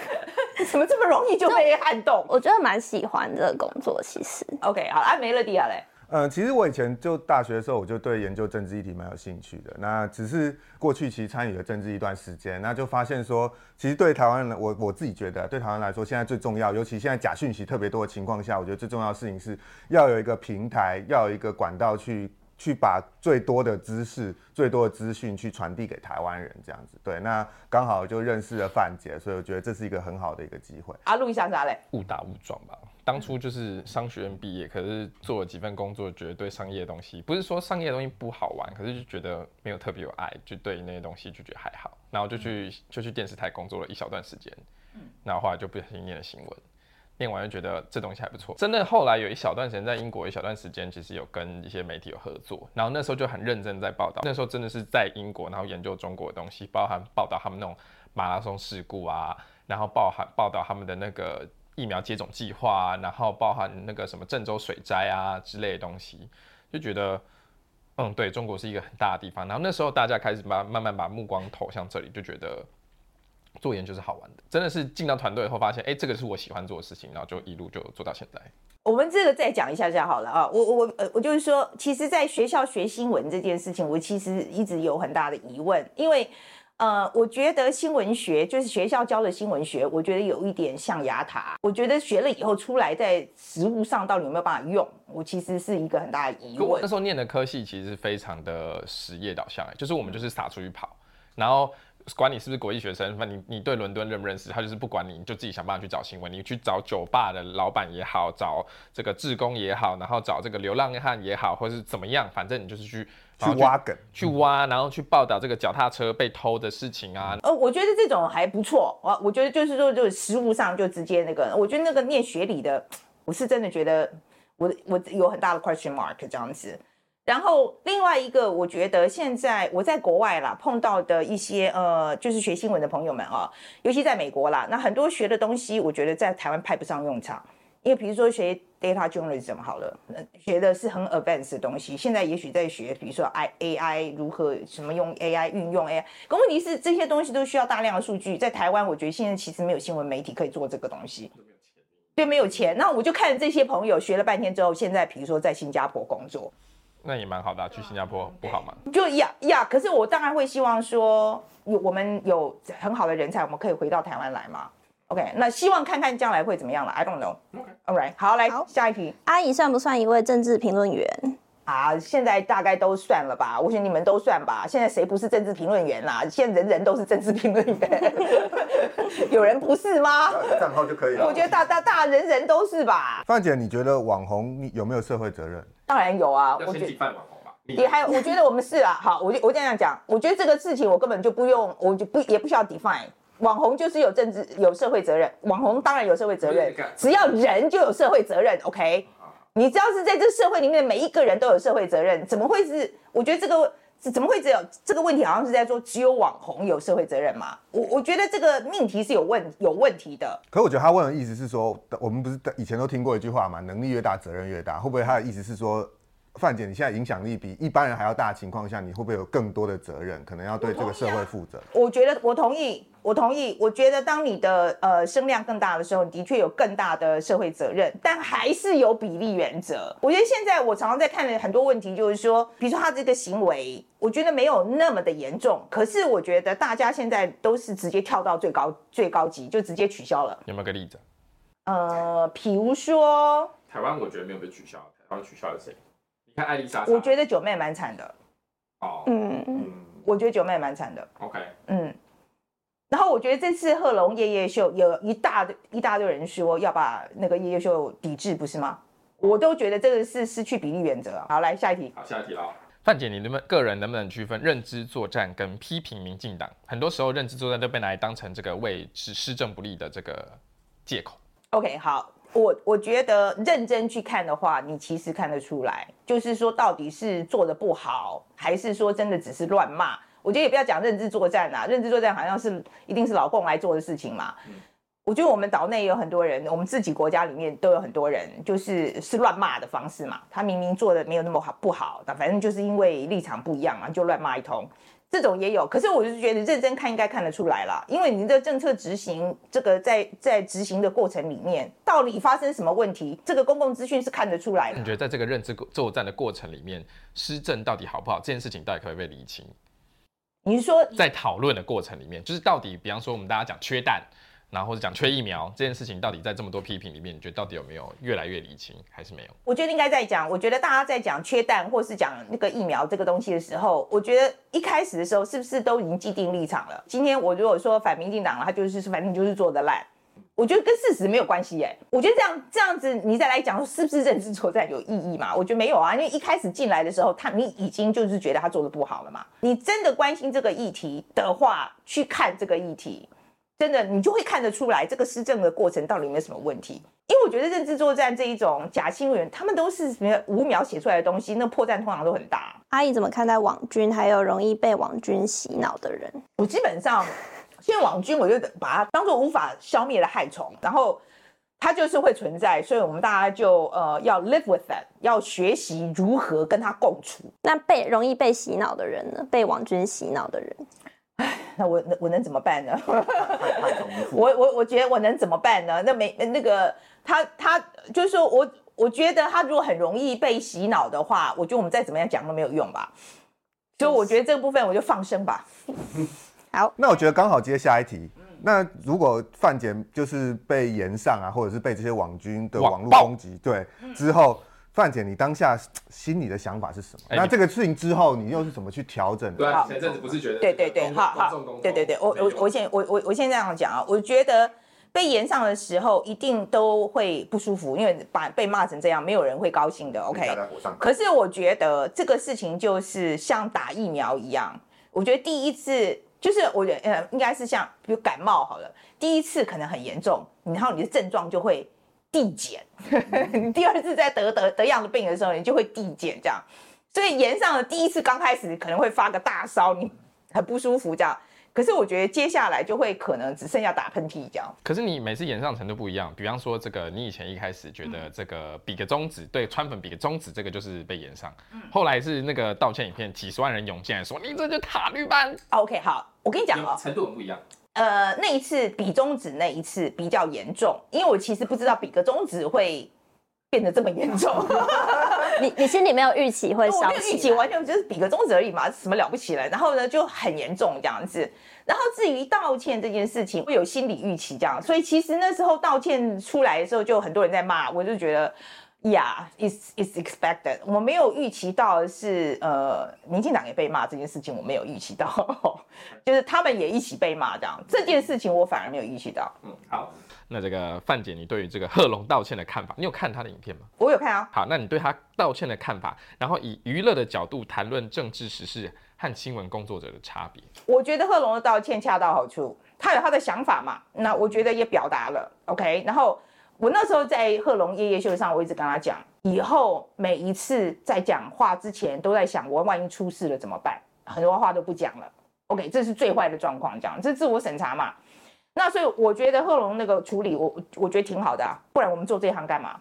怎么这么容易就被撼动？我觉得蛮喜欢这个工作，其实。OK，好，啊，没了迪亚嘞。嗯，其实我以前就大学的时候，我就对研究政治议题蛮有兴趣的。那只是过去其实参与了政治一段时间，那就发现说，其实对台湾人，我我自己觉得，对台湾来说，现在最重要，尤其现在假讯息特别多的情况下，我觉得最重要的事情是要有一个平台，要有一个管道去去把最多的知识、最多的资讯去传递给台湾人，这样子。对，那刚好就认识了范姐，所以我觉得这是一个很好的一个机会。阿路易莎莎嘞，误打误撞吧。当初就是商学院毕业，可是做了几份工作，觉得对商业的东西不是说商业的东西不好玩，可是就觉得没有特别有爱，就对那些东西就觉得还好，然后就去就去电视台工作了一小段时间，然后后来就不小心念了新闻。念完就觉得这东西还不错，真的后来有一小段时间在英国，一小段时间其实有跟一些媒体有合作，然后那时候就很认真在报道，那时候真的是在英国，然后研究中国的东西，包含报道他们那种马拉松事故啊，然后包含报道他们的那个疫苗接种计划啊，然后包含那个什么郑州水灾啊之类的东西，就觉得，嗯，对，中国是一个很大的地方，然后那时候大家开始把慢慢把目光投向这里，就觉得。做研究是好玩的，真的是进到团队后发现，哎、欸，这个是我喜欢做的事情，然后就一路就做到现在。我们这个再讲一下下好了啊，我我呃我就是说，其实，在学校学新闻这件事情，我其实一直有很大的疑问，因为呃，我觉得新闻学就是学校教的新闻学，我觉得有一点象牙塔，我觉得学了以后出来在实务上到底有没有办法用，我其实是一个很大的疑问。那时候念的科系其实是非常的实业导向，就是我们就是撒出去跑，然后。管你是不是国际学生，反正你你对伦敦认不认识，他就是不管你，你就自己想办法去找新闻。你去找酒吧的老板也好，找这个志工也好，然后找这个流浪汉也好，或者是怎么样，反正你就是去去挖梗，去挖，然后去报道这个脚踏车被偷的事情啊。呃，我觉得这种还不错。我我觉得就是说，就是实务上就直接那个，我觉得那个念学理的，我是真的觉得我我有很大的 question mark 这样子。然后另外一个，我觉得现在我在国外啦碰到的一些呃，就是学新闻的朋友们啊，尤其在美国啦，那很多学的东西，我觉得在台湾派不上用场。因为比如说学 data journalism 好了，学的是很 advanced 的东西，现在也许在学，比如说 I AI 如何什么用 AI 运用 AI，可问题是这些东西都需要大量的数据，在台湾我觉得现在其实没有新闻媒体可以做这个东西，对，没有钱。那我就看这些朋友学了半天之后，现在比如说在新加坡工作。那也蛮好的，啊，去新加坡不好吗？就呀呀，可是我当然会希望说，有我们有很好的人才，我们可以回到台湾来嘛。OK，那希望看看将来会怎么样了。I don't know。OK，All right，好，来好下一题。阿姨算不算一位政治评论员？啊，现在大概都算了吧，我想你们都算吧。现在谁不是政治评论员啦？现在人人都是政治评论员，有人不是吗？账号就可以了。我觉得大大大人人都是吧。范姐，你觉得网红有没有社会责任？当然有啊，我觉得网红吧，也还有，我觉得我们是啊。好，我就我这样讲，我觉得这个事情我根本就不用，我就不也不需要 define。网红就是有政治有社会责任，网红当然有社会责任，只要人就有社会责任。OK，你知道是在这个社会里面每一个人都有社会责任，怎么会是？我觉得这个怎么会只有这个问题？好像是在说只有网红有社会责任嘛？我我觉得这个命题是有问有问题的。可我觉得他问的意思是说，我们不是以前都听过一句话嘛？能力越大，责任越大。会不会他的意思是说？范姐，你现在影响力比一般人还要大的情况下，你会不会有更多的责任？可能要对这个社会负责？我觉得我同意，我同意。我觉得当你的呃声量更大的时候，你的确有更大的社会责任，但还是有比例原则。我觉得现在我常常在看的很多问题，就是说，比如说他这个行为，我觉得没有那么的严重，可是我觉得大家现在都是直接跳到最高最高级，就直接取消了。有没有个例子？呃，比如说台湾，我觉得没有被取消，台湾取消了谁？你看艾丽莎，我觉得九妹蛮惨的。哦，嗯嗯，我觉得九妹蛮惨的。OK，嗯，然后我觉得这次贺龙夜夜秀有一大堆一大堆人说要把那个夜夜秀抵制，不是吗？我都觉得这个是失去比例原则。好，来下一题。好，下一题了。范姐，你能不能个人能不能区分认知作战跟批评民进党？很多时候认知作战都被拿来当成这个为施施政不利的这个借口。OK，好。我我觉得认真去看的话，你其实看得出来，就是说到底是做的不好，还是说真的只是乱骂？我觉得也不要讲认知作战啊，认知作战好像是一定是老共来做的事情嘛。我觉得我们岛内也有很多人，我们自己国家里面都有很多人，就是是乱骂的方式嘛。他明明做的没有那么好不好，但反正就是因为立场不一样嘛，就乱骂一通。这种也有，可是我就觉得认真看应该看得出来了，因为你的政策执行，这个在在执行的过程里面，到底发生什么问题，这个公共资讯是看得出来的。你觉得在这个认知作战的过程里面，施政到底好不好，这件事情到底可不可以被厘清？你是说在讨论的过程里面，就是到底，比方说我们大家讲缺蛋。然后或者讲缺疫苗这件事情，到底在这么多批评里面，你觉得到底有没有越来越理清，还是没有？我觉得应该在讲。我觉得大家在讲缺蛋或是讲那个疫苗这个东西的时候，我觉得一开始的时候是不是都已经既定立场了？今天我如果说反民进党了，他就是反正就是做的烂。我觉得跟事实没有关系耶。我觉得这样这样子，你再来讲是不是认知作战有意义嘛？我觉得没有啊，因为一开始进来的时候，他你已经就是觉得他做的不好了嘛。你真的关心这个议题的话，去看这个议题，真的你就会看得出来这个施政的过程到底有没有什么问题。因为我觉得认知作战这一种假新闻，他们都是什么五秒写出来的东西，那破绽通常都很大。阿姨怎么看待网军，还有容易被网军洗脑的人？我基本上，现在网军我就把它当做无法消灭的害虫，然后它就是会存在，所以我们大家就呃要 live with that，要学习如何跟它共处。那被容易被洗脑的人呢？被网军洗脑的人？唉，那我我能怎么办呢？我我我觉得我能怎么办呢？那没那个他他就是说我我觉得他如果很容易被洗脑的话，我觉得我们再怎么样讲都没有用吧。所以我觉得这个部分我就放生吧。好，那我觉得刚好接下一题。那如果范姐就是被延上啊，或者是被这些网军的网络攻击，对之后。范姐，你当下心里的想法是什么？欸、那这个事情之后，你又是怎么去调整的？对啊，前阵子不是觉得对对对，好好，对对对，我我我先我我我先这样讲啊，我觉得被延上的时候一定都会不舒服，因为把被骂成这样，没有人会高兴的。OK，可是我觉得这个事情就是像打疫苗一样，我觉得第一次就是我觉得呃应该是像比如感冒好了，第一次可能很严重，然后你的症状就会。递减，你第二次再得得得样的病的时候，你就会递减这样。所以炎上的第一次刚开始可能会发个大烧，你很不舒服这样。可是我觉得接下来就会可能只剩下打喷嚏这样。可是你每次演上程度不一样，比方说这个，你以前一开始觉得这个比个中指，对川粉比个中指，这个就是被演上。嗯后来是那个道歉影片，几十万人涌进来说你这就塔绿班。OK，好，我跟你讲哦，程度很不一样。呃，那一次比中指那一次比较严重，因为我其实不知道比个中指会变得这么严重。你你心里没有预期会烧？没有预期，完全就是比个中指而已嘛，什么了不起了？然后呢，就很严重这样子。然后至于道歉这件事情，会有心理预期这样，所以其实那时候道歉出来的时候，就很多人在骂，我就觉得。呀、yeah，is is expected。我没有预期到的是，呃，民进党也被骂这件事情，我没有预期到，就是他们也一起被骂这样。这件事情我反而没有预期到。嗯，好。那这个范姐，你对于这个贺龙道歉的看法，你有看他的影片吗？我有看啊。好，那你对他道歉的看法，然后以娱乐的角度谈论政治时事和新闻工作者的差别。我觉得贺龙的道歉恰到好处，他有他的想法嘛，那我觉得也表达了，OK，然后。我那时候在贺龙夜夜秀上，我一直跟他讲，以后每一次在讲话之前，都在想我万一出事了怎么办，很多话都不讲了。OK，这是最坏的状况，这样这是自我审查嘛。那所以我觉得贺龙那个处理，我我觉得挺好的啊，不然我们做这行干嘛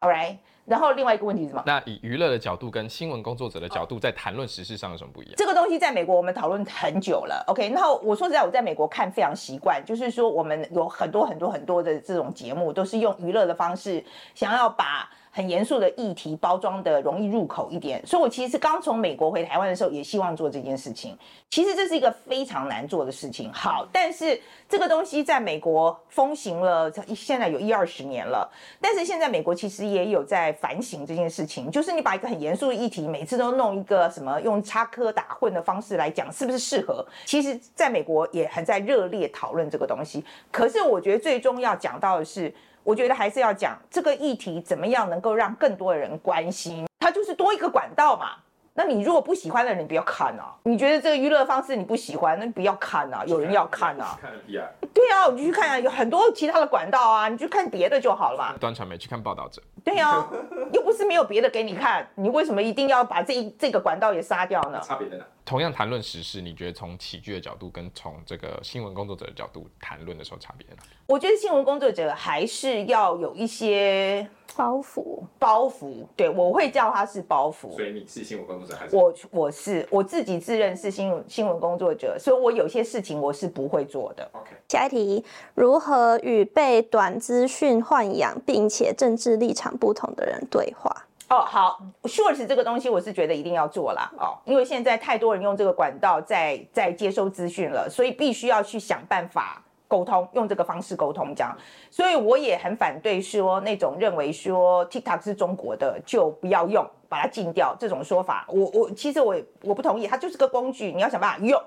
？All right。然后另外一个问题是什么？那以娱乐的角度跟新闻工作者的角度，在谈论时事上有什么不一样？这个东西在美国我们讨论很久了，OK。然后我说实在，我在美国看非常习惯，就是说我们有很多很多很多的这种节目，都是用娱乐的方式，想要把。很严肃的议题，包装的容易入口一点，所以我其实刚从美国回台湾的时候，也希望做这件事情。其实这是一个非常难做的事情。好，但是这个东西在美国风行了，现在有一二十年了。但是现在美国其实也有在反省这件事情，就是你把一个很严肃的议题，每次都弄一个什么用插科打诨的方式来讲，是不是适合？其实在美国也很在热烈讨论这个东西。可是我觉得最终要讲到的是。我觉得还是要讲这个议题怎么样能够让更多的人关心，它就是多一个管道嘛。那你如果不喜欢的人，你不要看啊。你觉得这个娱乐方式你不喜欢，那你不要看啊。有人要看啊。看了 PR。对啊，我就去看啊，有很多其他的管道啊，你就看别的就好了嘛。端传媒去看报道者。对啊，又不是没有别的给你看，你为什么一定要把这一这个管道也杀掉呢？差别在哪？同样谈论时事，你觉得从喜剧的角度跟从这个新闻工作者的角度谈论的时候差别在哪？我觉得新闻工作者还是要有一些包袱，包袱。对，我会叫他是包袱。所以你是新闻工作者还是？我我是我自己自认是新闻新闻工作者，所以我有些事情我是不会做的。OK。下一题，如何与被短资讯豢养并且政治立场不同的人对话？哦，好，Shorts 这个东西我是觉得一定要做啦。哦，因为现在太多人用这个管道在在接收资讯了，所以必须要去想办法沟通，用这个方式沟通这样。所以我也很反对说那种认为说 TikTok 是中国的就不要用，把它禁掉这种说法。我我其实我我不同意，它就是个工具，你要想办法用。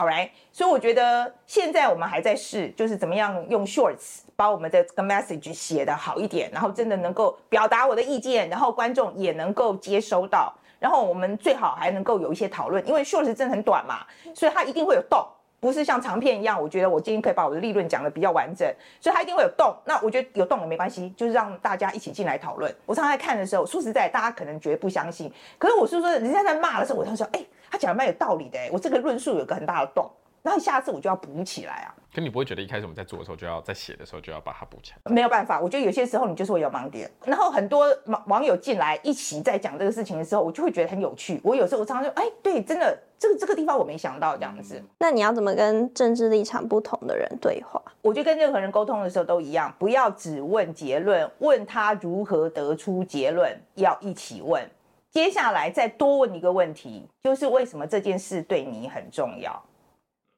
好 right，所以我觉得现在我们还在试，就是怎么样用 Shorts 把我们的这个 message 写的好一点，然后真的能够表达我的意见，然后观众也能够接收到，然后我们最好还能够有一些讨论，因为 Shorts 真的很短嘛，所以它一定会有洞。不是像长片一样，我觉得我今天可以把我的立论讲得比较完整，所以它一定会有动。那我觉得有动也没关系，就是让大家一起进来讨论。我常常在看的时候，说实在，大家可能觉得不相信，可是我是说，人家在骂的时候，我常说，哎、他讲的蛮有道理的，哎，我这个论述有个很大的洞，然后下次我就要补起来啊。可你不会觉得一开始我们在做的时候就要在写的时候就要把它补起来？没有办法，我觉得有些时候你就是会有盲点。然后很多网网友进来一起在讲这个事情的时候，我就会觉得很有趣。我有时候我常常说，哎，对，真的这个这个地方我没想到这样子。那你要怎么跟政治立场不同的人对话？我觉得跟任何人沟通的时候都一样，不要只问结论，问他如何得出结论，要一起问。接下来再多问一个问题，就是为什么这件事对你很重要？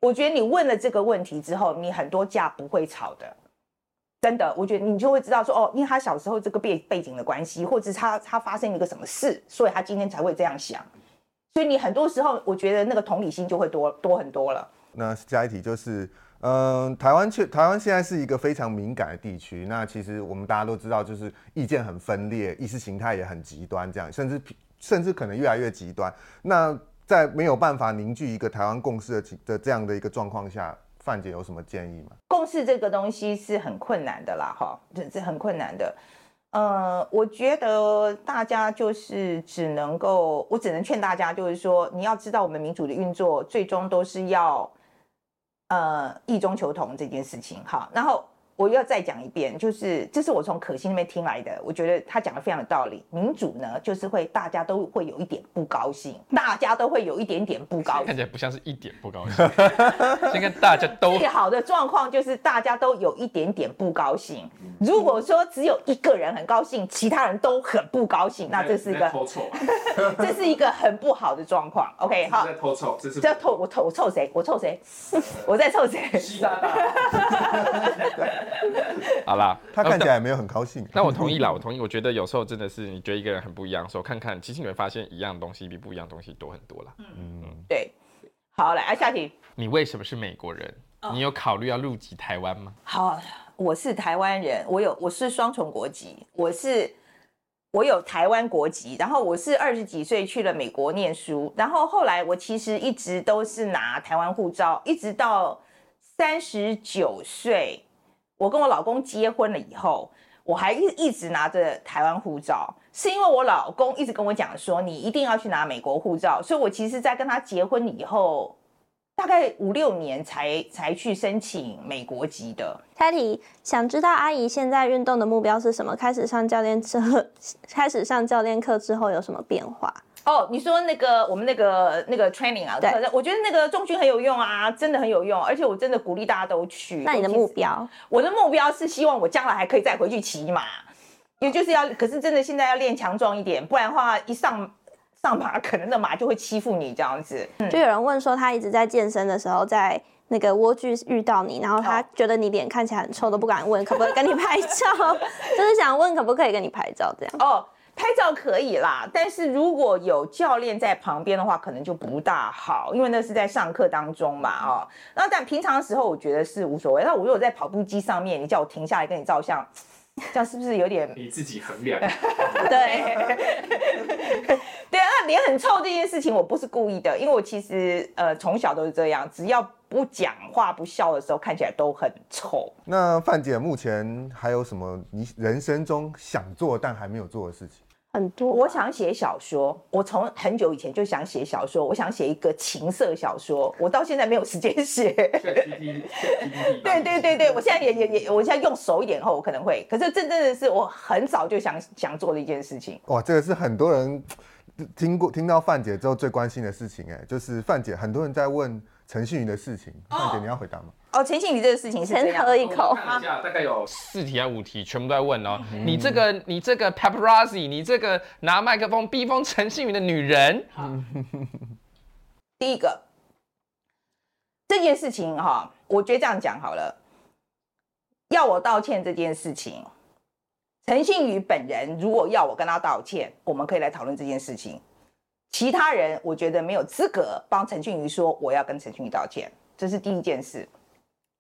我觉得你问了这个问题之后，你很多架不会吵的，真的。我觉得你就会知道说，哦，因为他小时候这个背背景的关系，或者是他他发生一个什么事，所以他今天才会这样想。所以你很多时候，我觉得那个同理心就会多多很多了。那下一题就是，嗯、台湾确台湾现在是一个非常敏感的地区。那其实我们大家都知道，就是意见很分裂，意识形态也很极端，这样，甚至甚至可能越来越极端。那在没有办法凝聚一个台湾共识的的这样的一个状况下，范姐有什么建议吗？共识这个东西是很困难的啦，哈，这是很困难的。呃，我觉得大家就是只能够，我只能劝大家，就是说你要知道，我们民主的运作最终都是要呃异中求同这件事情，哈，然后。我要再讲一遍，就是这是我从可心那边听来的，我觉得他讲的非常有道理。民主呢，就是会大家都会有一点不高兴，大家都会有一点点不高兴，看起来不像是一点不高兴。先跟大家都最好的状况就是大家都有一点点不高兴。如果说只有一个人很高兴，其他人都很不高兴，那这是一个 这是一个很不好的状况。OK，好，在偷臭，这是在偷我偷我臭谁？我臭谁？我在臭谁？好啦，他看起来也没有很高兴。那我同意啦，我同意。我觉得有时候真的是，你觉得一个人很不一样的时候，看看，其实你会发现一样东西比不一样东西多很多啦。嗯，对。好，来，下题。你为什么是美国人？你有考虑要入籍台湾吗？好，我是台湾人，我有我是双重国籍，我是我有台湾国籍，然后我是二十几岁去了美国念书，然后后来我其实一直都是拿台湾护照，一直到三十九岁。我跟我老公结婚了以后，我还一一直拿着台湾护照，是因为我老公一直跟我讲说，你一定要去拿美国护照，所以我其实，在跟他结婚以后，大概五六年才才去申请美国籍的。下题，想知道阿姨现在运动的目标是什么？开始上教练课，开始上教练课之后有什么变化？哦，你说那个我们那个那个 training 啊，对，我觉得那个重训很有用啊，真的很有用，而且我真的鼓励大家都去。那你的目标？我的目标是希望我将来还可以再回去骑马，因为就是要，可是真的现在要练强壮一点，不然的话一上上马，可能那马就会欺负你这样子。嗯。就有人问说，他一直在健身的时候，在那个莴苣遇到你，然后他觉得你脸看起来很臭，都不敢问可不可以跟你拍照，就是想问可不可以跟你拍照这样。哦。拍照可以啦，但是如果有教练在旁边的话，可能就不大好，因为那是在上课当中嘛，哦。那但平常的时候，我觉得是无所谓。那我如果在跑步机上面，你叫我停下来跟你照相，这样是不是有点？你自己衡量。对。对啊，那脸很臭这件事情，我不是故意的，因为我其实呃从小都是这样，只要不讲话不笑的时候，看起来都很臭。那范姐目前还有什么你人生中想做但还没有做的事情？很多，我想写小说。我从很久以前就想写小说，我想写一个情色小说。我到现在没有时间写。对对对对，我现在也也也，我现在用熟一点后，我可能会。可是这真的是我很早就想想做的一件事情。哇，这个是很多人听过听到范姐之后最关心的事情哎，就是范姐，很多人在问陈信宇的事情，范姐你要回答吗？哦，陈信宇这个事情是先喝一口。看一下，大概有四题还五题，全部都在问哦。嗯、你这个，你这个 paparazzi，你这个拿麦克风逼疯陈信宇的女人。好第一个，这件事情哈，我觉得这样讲好了。要我道歉这件事情，陈信宇本人如果要我跟他道歉，我们可以来讨论这件事情。其他人我觉得没有资格帮陈信宇说我要跟陈信宇道歉，这是第一件事。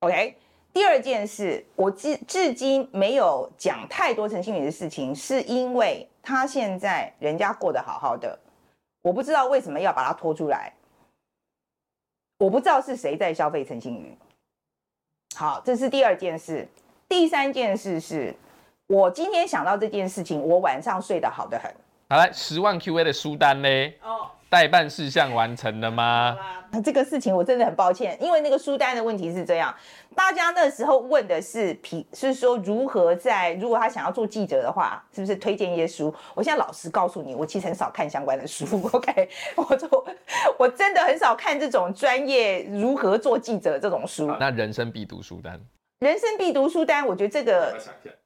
OK，第二件事，我至至今没有讲太多陈信宇的事情，是因为他现在人家过得好好的，我不知道为什么要把他拖出来，我不知道是谁在消费陈俊瑜。好，这是第二件事。第三件事是，我今天想到这件事情，我晚上睡得好得很。好，来十万 QA 的书单呢？哦，待办事项完成了吗？那这个事情我真的很抱歉，因为那个书单的问题是这样，大家那时候问的是皮，是说如何在如果他想要做记者的话，是不是推荐一些书？我现在老实告诉你，我其实很少看相关的书。OK，我就我真的很少看这种专业如何做记者这种书。那人生必读书单。人生必读书单，我觉得这个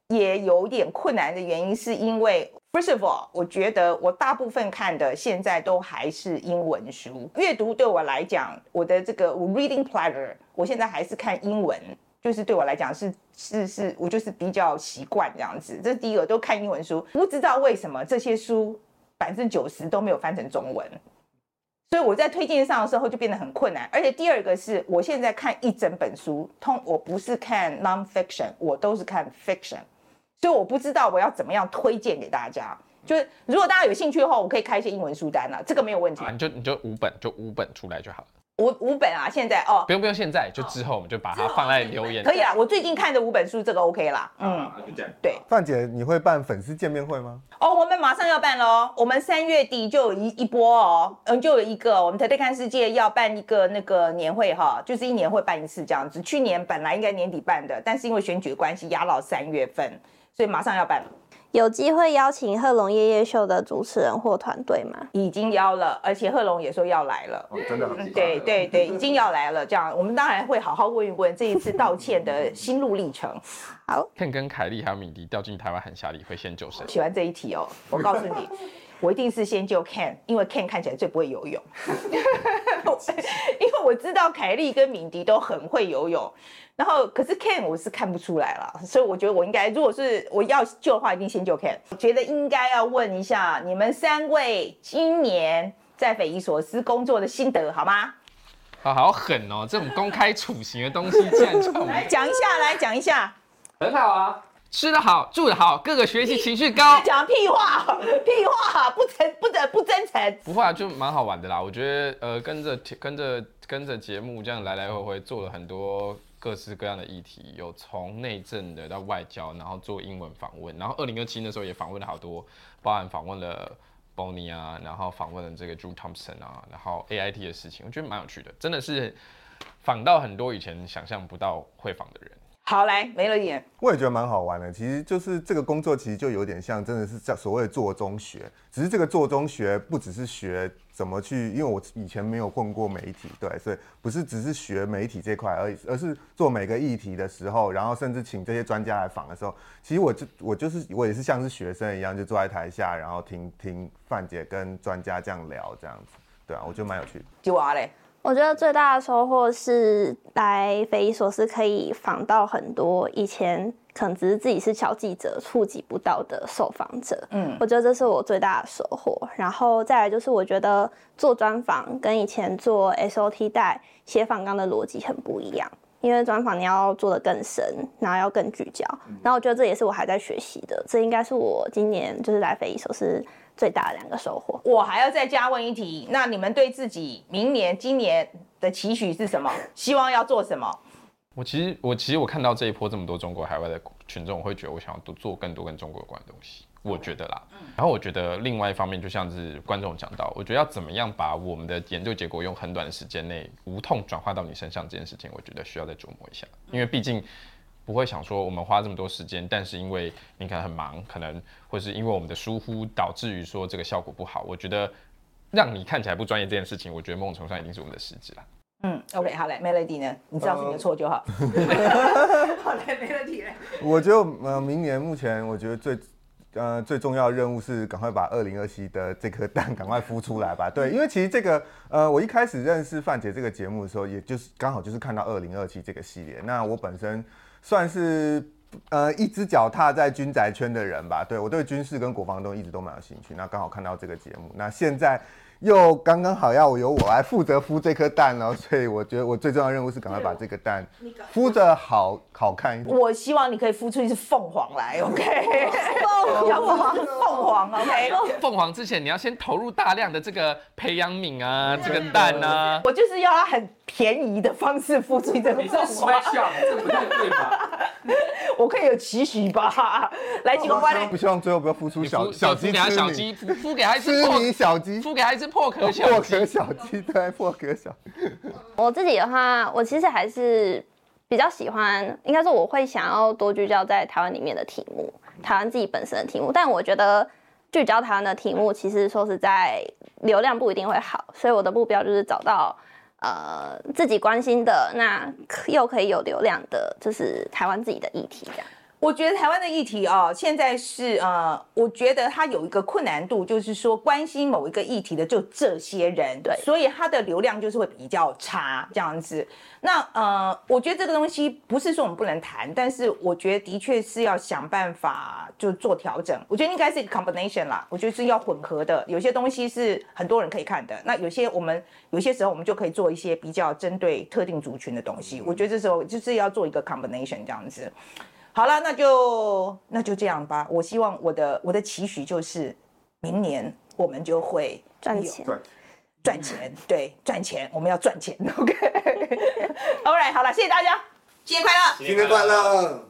也有点困难的原因，是因为 first of all，我觉得我大部分看的现在都还是英文书，阅读对我来讲，我的这个 reading pleasure，我现在还是看英文，就是对我来讲是是是，我就是比较习惯这样子。这是第一个，都看英文书，不知道为什么这些书百分之九十都没有翻成中文。所以我在推荐上的时候就变得很困难，而且第二个是我现在看一整本书，通我不是看 non-fiction，我都是看 fiction，所以我不知道我要怎么样推荐给大家。就是如果大家有兴趣的话，我可以开一些英文书单了，这个没有问题。啊，你就你就五本，就五本出来就好了。五五本啊，现在哦，不用不用，现在就之后我们就把它放在留言。可以啦，我最近看的五本书，这个 OK 啦。嗯，就这样。对，范姐，你会办粉丝见面会吗？哦，我们马上要办喽，我们三月底就有一一波哦，嗯，就有一个我们台北看世界要办一个那个年会哈，就是一年会办一次这样子。去年本来应该年底办的，但是因为选举的关系压到三月份，所以马上要办了。有机会邀请贺龙夜夜秀的主持人或团队吗？已经邀了，而且贺龙也说要来了。哦，真的很对对对，已经要来了。这样，我们当然会好好问一问这一次道歉的心路历程。好，Ken 跟凯莉还有米迪掉进台湾海峡里会先救谁？喜欢这一题哦，我告诉你，我一定是先救 Ken，因为 Ken 看起来最不会游泳。因为我知道凯莉跟敏迪都很会游泳。然后，可是 Ken 我是看不出来了，所以我觉得我应该，如果是我要救的话，一定先救 Ken。我觉得应该要问一下你们三位今年在匪夷所思工作的心得，好吗？好好狠哦，这种公开处刑的东西，竟然叫我们来讲一下，来讲一下。很好啊，吃得好，住得好，各个学习情绪高。讲屁话，屁话，不真不得不真诚。不会啊，就蛮好玩的啦。我觉得呃，跟着跟着跟着节目这样来来回回做了很多。各式各样的议题，有从内政的到外交，然后做英文访问，然后二零二七的时候也访问了好多，包含访问了 Bonnie 啊，然后访问了这个 Drew Thompson 啊，然后 AIT 的事情，我觉得蛮有趣的，真的是访到很多以前想象不到会访的人。好，来没了眼，我也觉得蛮好玩的。其实就是这个工作，其实就有点像，真的是叫所谓的做中学。只是这个做中学，不只是学怎么去，因为我以前没有混过媒体，对，所以不是只是学媒体这块而已，而是做每个议题的时候，然后甚至请这些专家来访的时候，其实我就我就是我也是像是学生一样，就坐在台下，然后听听范姐跟专家这样聊，这样子，对啊，我觉得蛮有趣的。就啊嘞。我觉得最大的收获是来匪夷所思，可以访到很多以前可能只是自己是小记者触及不到的受访者。嗯，我觉得这是我最大的收获。然后再来就是，我觉得做专访跟以前做 SOT 带写访纲的逻辑很不一样，因为专访你要做的更深，然后要更聚焦。然后我觉得这也是我还在学习的，这应该是我今年就是来匪夷所思最大的两个收获，我还要再加问一题，那你们对自己明年、今年的期许是什么？希望要做什么？我其实，我其实我看到这一波这么多中国海外的群众，我会觉得我想要多做更多跟中国有关的东西。我觉得啦，然后我觉得另外一方面，就像是观众讲到，我觉得要怎么样把我们的研究结果用很短的时间内无痛转化到你身上这件事情，我觉得需要再琢磨一下，因为毕竟。不会想说我们花这么多时间，但是因为你可能很忙，可能或是因为我们的疏忽导致于说这个效果不好。我觉得让你看起来不专业这件事情，我觉得某种程度上一定是我们的失职啦。嗯，OK，好嘞，Melody 呢？你知道是你的错就好。Uh, 好嘞，Melody 呢？我觉得呃，明年目前我觉得最呃最重要的任务是赶快把二零二七的这颗蛋赶快孵出来吧。对，因为其实这个呃，我一开始认识范姐这个节目的时候，也就是刚好就是看到二零二七这个系列。那我本身。算是呃一只脚踏在军宅圈的人吧，对，我对军事跟国防都一直都蛮有兴趣。那刚好看到这个节目，那现在又刚刚好要由我来负责孵这颗蛋哦，所以我觉得我最重要的任务是赶快把这个蛋孵着好好看一点。我希望你可以孵出一只凤凰来，OK？凤凰，凤凰，OK？凤凰之前你要先投入大量的这个培养皿啊，这个蛋啊，我就是要它很便宜的方式孵出一只凤凰，这不太对吧？我可以有期许吧？来几个关联，不希望最后不要孵出小小鸡，小鸡孵给它一只吃你小鸡，孵给它一只。破壳小破壳小鸡，对，破壳小。我自己的话，我其实还是比较喜欢，应该说我会想要多聚焦在台湾里面的题目，台湾自己本身的题目。但我觉得聚焦台湾的题目，其实说实在，流量不一定会好。所以我的目标就是找到呃自己关心的，那又可以有流量的，就是台湾自己的议题这样。我觉得台湾的议题哦，现在是呃，我觉得它有一个困难度，就是说关心某一个议题的就这些人，对，所以它的流量就是会比较差这样子。那呃，我觉得这个东西不是说我们不能谈，但是我觉得的确是要想办法就做调整。我觉得应该是一个 combination 啦，我觉得是要混合的。有些东西是很多人可以看的，那有些我们有些时候我们就可以做一些比较针对特定族群的东西。我觉得这时候就是要做一个 combination 这样子。好了，那就那就这样吧。我希望我的我的期许就是，明年我们就会赚钱，赚钱，对，赚钱，我们要赚钱。OK，All right，好了，谢谢大家，新年快乐，新年快乐。